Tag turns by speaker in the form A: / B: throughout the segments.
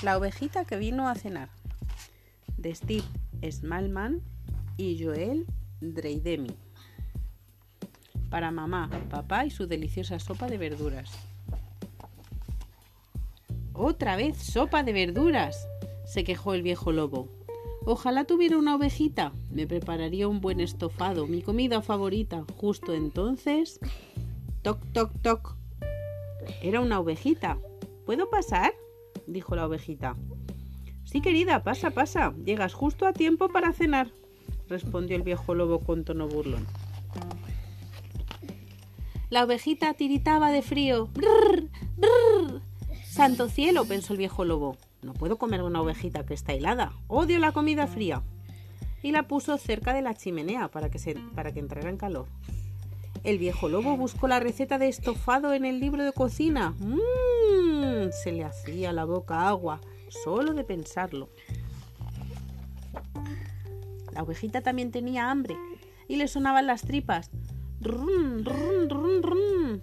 A: La ovejita que vino a cenar. De Steve Smallman y Joel Dreidemi. Para mamá, papá y su deliciosa sopa de verduras. Otra vez sopa de verduras, se quejó el viejo lobo. Ojalá tuviera una ovejita. Me prepararía un buen estofado, mi comida favorita. Justo entonces... Toc, toc, toc. Era una ovejita. ¿Puedo pasar? Dijo la ovejita. Sí, querida, pasa, pasa. Llegas justo a tiempo para cenar, respondió el viejo lobo con tono burlón. La ovejita tiritaba de frío. ¡Brrr! ¡Brrr! Santo cielo, pensó el viejo lobo. No puedo comer una ovejita que está helada. Odio la comida fría. Y la puso cerca de la chimenea para que, se, para que entrara en calor. El viejo lobo buscó la receta de estofado en el libro de cocina. ¡Mmm! Se le hacía la boca agua solo de pensarlo. La ovejita también tenía hambre y le sonaban las tripas. ¡Rum, rum, rum, rum!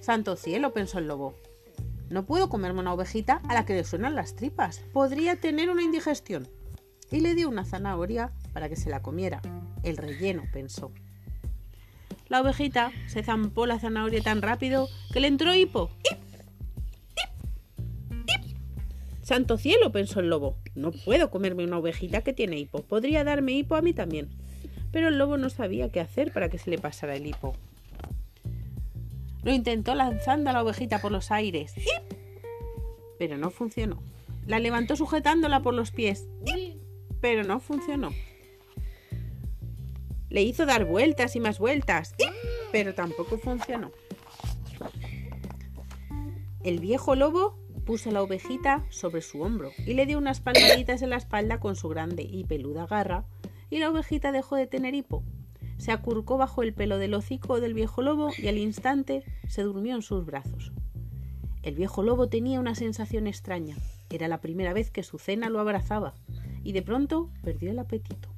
A: Santo cielo, pensó el lobo. No puedo comerme una ovejita a la que le suenan las tripas. Podría tener una indigestión. Y le dio una zanahoria para que se la comiera. El relleno, pensó. La ovejita se zampó la zanahoria tan rápido que le entró hipo. Santo cielo, pensó el lobo. No puedo comerme una ovejita que tiene hipo. Podría darme hipo a mí también. Pero el lobo no sabía qué hacer para que se le pasara el hipo. Lo intentó lanzando a la ovejita por los aires. Pero no funcionó. La levantó sujetándola por los pies. Pero no funcionó. Le hizo dar vueltas y más vueltas. Pero tampoco funcionó. El viejo lobo puso la ovejita sobre su hombro y le dio unas palmaditas en la espalda con su grande y peluda garra, y la ovejita dejó de tener hipo. Se acurcó bajo el pelo del hocico del viejo lobo y al instante se durmió en sus brazos. El viejo lobo tenía una sensación extraña. Era la primera vez que su cena lo abrazaba, y de pronto perdió el apetito.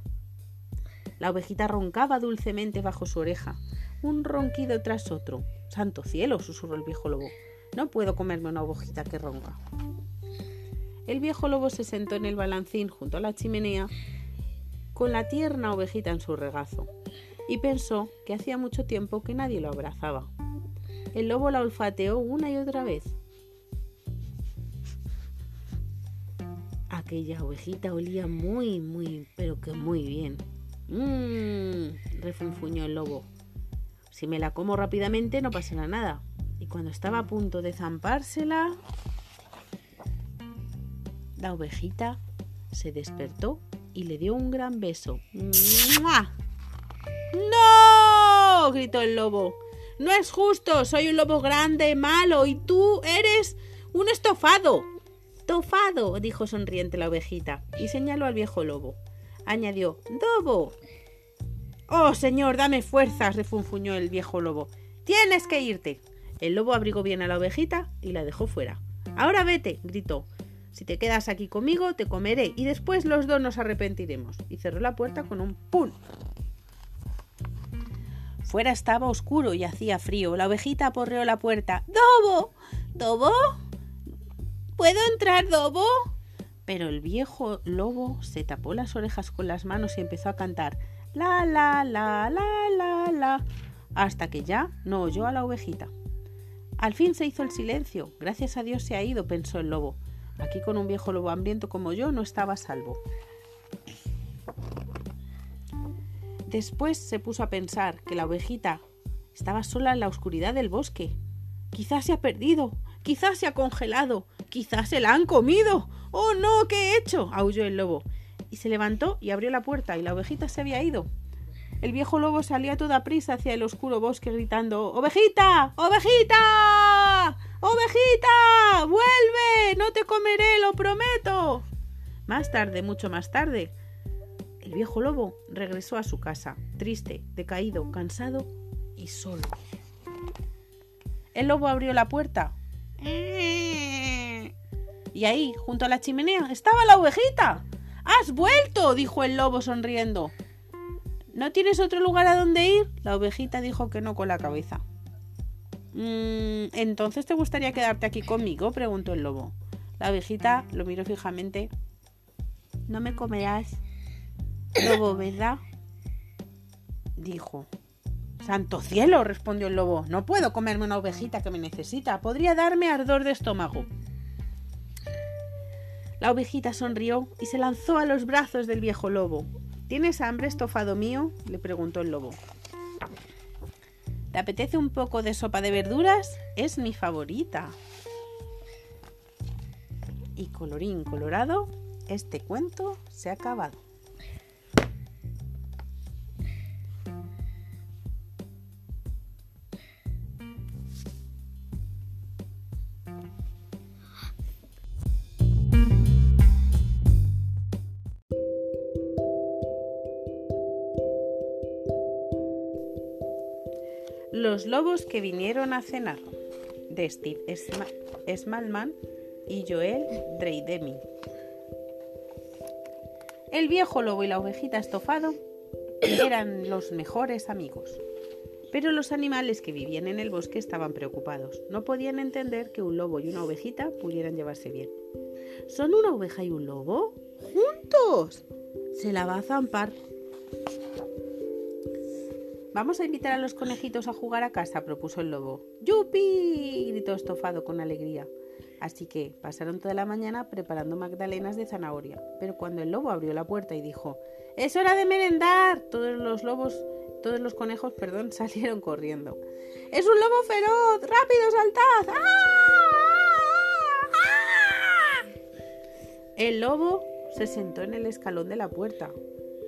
A: La ovejita roncaba dulcemente bajo su oreja, un ronquido tras otro. Santo cielo, susurró el viejo lobo. No puedo comerme una ovejita que ronca. El viejo lobo se sentó en el balancín junto a la chimenea con la tierna ovejita en su regazo y pensó que hacía mucho tiempo que nadie lo abrazaba. El lobo la olfateó una y otra vez. Aquella ovejita olía muy, muy, pero que muy bien. Mmm, refunfuñó el lobo. Si me la como rápidamente no pasará nada cuando estaba a punto de zampársela, la ovejita se despertó y le dio un gran beso. ¡No! gritó el lobo. No es justo, soy un lobo grande, malo, y tú eres un estofado. Tofado, dijo sonriente la ovejita, y señaló al viejo lobo. Añadió, Dobo. Oh, señor, dame fuerzas, refunfuñó el viejo lobo. Tienes que irte. El lobo abrigó bien a la ovejita y la dejó fuera. Ahora vete, gritó. Si te quedas aquí conmigo, te comeré y después los dos nos arrepentiremos. Y cerró la puerta con un ¡pum! Fuera estaba oscuro y hacía frío. La ovejita aporreó la puerta. ¡Dobo! ¿Dobo? ¿Puedo entrar, Dobo? Pero el viejo lobo se tapó las orejas con las manos y empezó a cantar la la la la la la hasta que ya no oyó a la ovejita. Al fin se hizo el silencio. Gracias a Dios se ha ido, pensó el lobo. Aquí con un viejo lobo hambriento como yo no estaba salvo. Después se puso a pensar que la ovejita estaba sola en la oscuridad del bosque. Quizás se ha perdido, quizás se ha congelado, quizás se la han comido. ¡Oh no! ¿Qué he hecho? aulló el lobo. Y se levantó y abrió la puerta y la ovejita se había ido. El viejo lobo salía a toda prisa hacia el oscuro bosque gritando ¡Ovejita! ¡Ovejita! ¡Ovejita! ¡Vuelve! ¡No te comeré, lo prometo! Más tarde, mucho más tarde, el viejo lobo regresó a su casa, triste, decaído, cansado y solo. El lobo abrió la puerta. Y ahí, junto a la chimenea, estaba la ovejita. ¡Has vuelto! dijo el lobo sonriendo. ¿No tienes otro lugar a donde ir? La ovejita dijo que no con la cabeza. Mm, ¿Entonces te gustaría quedarte aquí conmigo? preguntó el lobo. La ovejita lo miró fijamente. No me comerás, lobo, ¿verdad? Dijo. Santo cielo, respondió el lobo. No puedo comerme una ovejita que me necesita. Podría darme ardor de estómago. La ovejita sonrió y se lanzó a los brazos del viejo lobo. ¿Tienes hambre, estofado mío? le preguntó el lobo. ¿Te apetece un poco de sopa de verduras? Es mi favorita. Y colorín colorado, este cuento se ha acabado. Los lobos que vinieron a cenar, de Steve Smallman y Joel Dreidemi. El viejo lobo y la ovejita estofado eran los mejores amigos. Pero los animales que vivían en el bosque estaban preocupados. No podían entender que un lobo y una ovejita pudieran llevarse bien. ¿Son una oveja y un lobo? ¡Juntos! Se la va a zampar. Vamos a invitar a los conejitos a jugar a casa, propuso el lobo. ¡Yupi! gritó Estofado con alegría. Así que pasaron toda la mañana preparando magdalenas de zanahoria. Pero cuando el lobo abrió la puerta y dijo ¡Es hora de merendar! Todos los lobos, todos los conejos, perdón, salieron corriendo. ¡Es un lobo feroz! ¡Rápido, saltad! ¡Ah! ¡Ah! El lobo se sentó en el escalón de la puerta.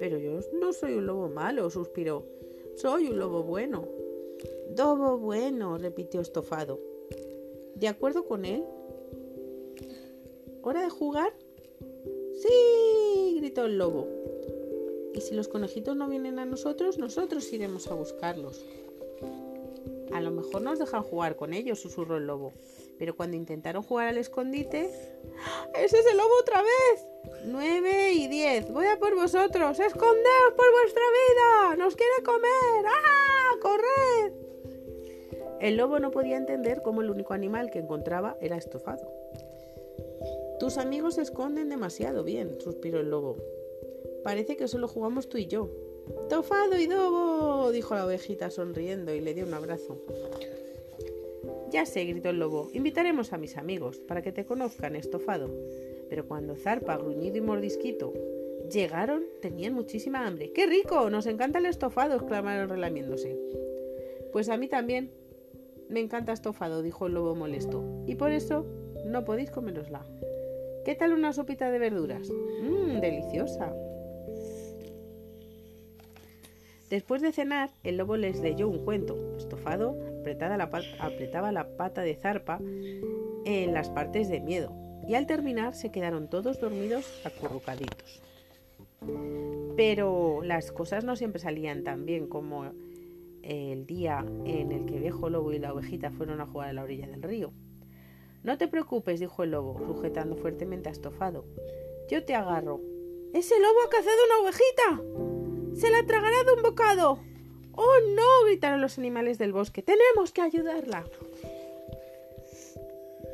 A: Pero yo no soy un lobo malo, suspiró. Soy un lobo bueno. Lobo bueno, repitió Estofado. ¿De acuerdo con él? ¿Hora de jugar? Sí, gritó el lobo. Y si los conejitos no vienen a nosotros, nosotros iremos a buscarlos. A lo mejor nos dejan jugar con ellos, susurró el lobo. Pero cuando intentaron jugar al escondite... ¡Ah! ¡Ese es el lobo otra vez! Nueve y diez. Voy a por vosotros. ¡Escondeos por vuestra vida! ¡Nos quiere comer! ¡Ah! ¡Corred! El lobo no podía entender cómo el único animal que encontraba era estofado. Tus amigos se esconden demasiado bien, suspiró el lobo. Parece que solo jugamos tú y yo. Tofado y Dobo, dijo la ovejita sonriendo y le dio un abrazo. Ya sé, gritó el lobo, invitaremos a mis amigos para que te conozcan, estofado. Pero cuando Zarpa, Gruñido y Mordisquito llegaron, tenían muchísima hambre. ¡Qué rico! Nos encanta el estofado, exclamaron relamiéndose. Pues a mí también. Me encanta estofado, dijo el lobo molesto. Y por eso no podéis comerosla. ¿Qué tal una sopita de verduras? Mmm, deliciosa. Después de cenar, el lobo les leyó un cuento. Estofado apretaba la pata de zarpa en las partes de miedo y al terminar se quedaron todos dormidos acurrucaditos. Pero las cosas no siempre salían tan bien como el día en el que viejo lobo y la ovejita fueron a jugar a la orilla del río. No te preocupes, dijo el lobo, sujetando fuertemente a Estofado. Yo te agarro. ¡Ese lobo ha cazado una ovejita! ¡Se la tragará de un bocado! ¡Oh, no! gritaron los animales del bosque. ¡Tenemos que ayudarla!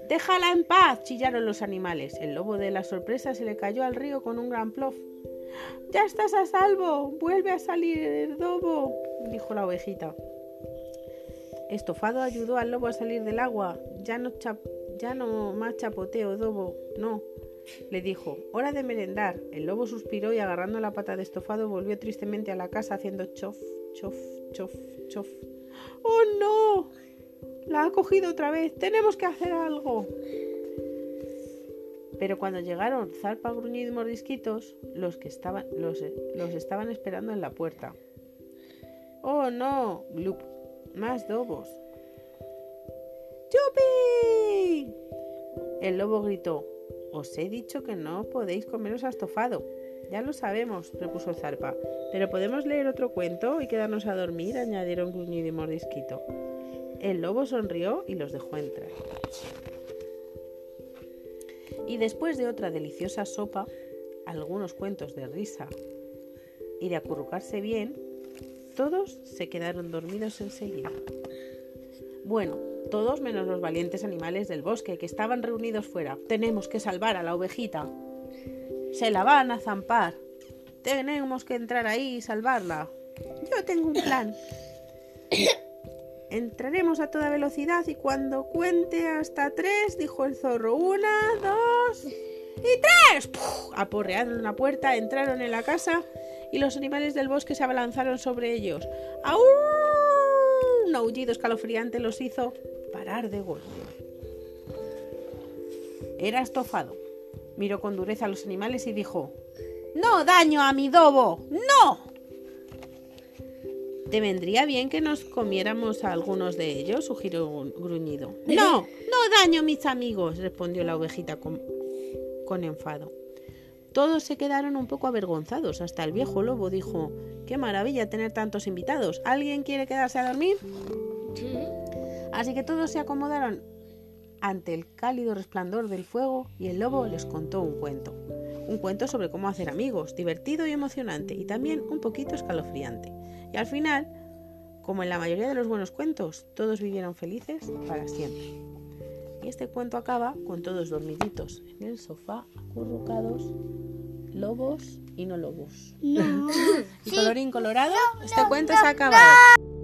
A: Déjala en paz, chillaron los animales. El lobo de la sorpresa se le cayó al río con un gran plof. Ya estás a salvo. Vuelve a salir el dijo la ovejita. Estofado ayudó al lobo a salir del agua. Ya no, ya no más chapoteo, dobo. No, le dijo. Hora de merendar. El lobo suspiró y agarrando la pata de estofado volvió tristemente a la casa haciendo chof, chof, chof, chof. ¡Oh no! La ha cogido otra vez. Tenemos que hacer algo. Pero cuando llegaron Zarpa, Gruñido y Mordisquitos, los que estaban, los, los estaban esperando en la puerta. ¡Oh, no! Glup. Más dobos. ¡Chupi! El lobo gritó. Os he dicho que no podéis comeros estofado. Ya lo sabemos, repuso Zarpa. Pero podemos leer otro cuento y quedarnos a dormir, añadieron Gruñido y Mordisquito. El lobo sonrió y los dejó entrar. Y después de otra deliciosa sopa, algunos cuentos de risa y de acurrucarse bien, todos se quedaron dormidos enseguida. Bueno, todos menos los valientes animales del bosque que estaban reunidos fuera. Tenemos que salvar a la ovejita. Se la van a zampar. Tenemos que entrar ahí y salvarla. Yo tengo un plan. Entraremos a toda velocidad y cuando cuente hasta tres, dijo el zorro, una, dos y tres. ¡Puf! Aporrearon una puerta, entraron en la casa y los animales del bosque se abalanzaron sobre ellos. Un aullido escalofriante los hizo parar de golpe. Era estofado. Miró con dureza a los animales y dijo, ¡No daño a mi dobo! ¡No! ¿Te vendría bien que nos comiéramos a algunos de ellos? sugirió gruñido. No, no daño, mis amigos, respondió la ovejita con, con enfado. Todos se quedaron un poco avergonzados. Hasta el viejo lobo dijo, qué maravilla tener tantos invitados. ¿Alguien quiere quedarse a dormir? Así que todos se acomodaron ante el cálido resplandor del fuego y el lobo les contó un cuento. Un cuento sobre cómo hacer amigos, divertido y emocionante, y también un poquito escalofriante. Y al final, como en la mayoría de los buenos cuentos, todos vivieron felices para siempre. Y este cuento acaba con todos dormiditos en el sofá, acurrucados, lobos y no lobos.
B: No.
A: y colorín colorado, este cuento se ha acabado.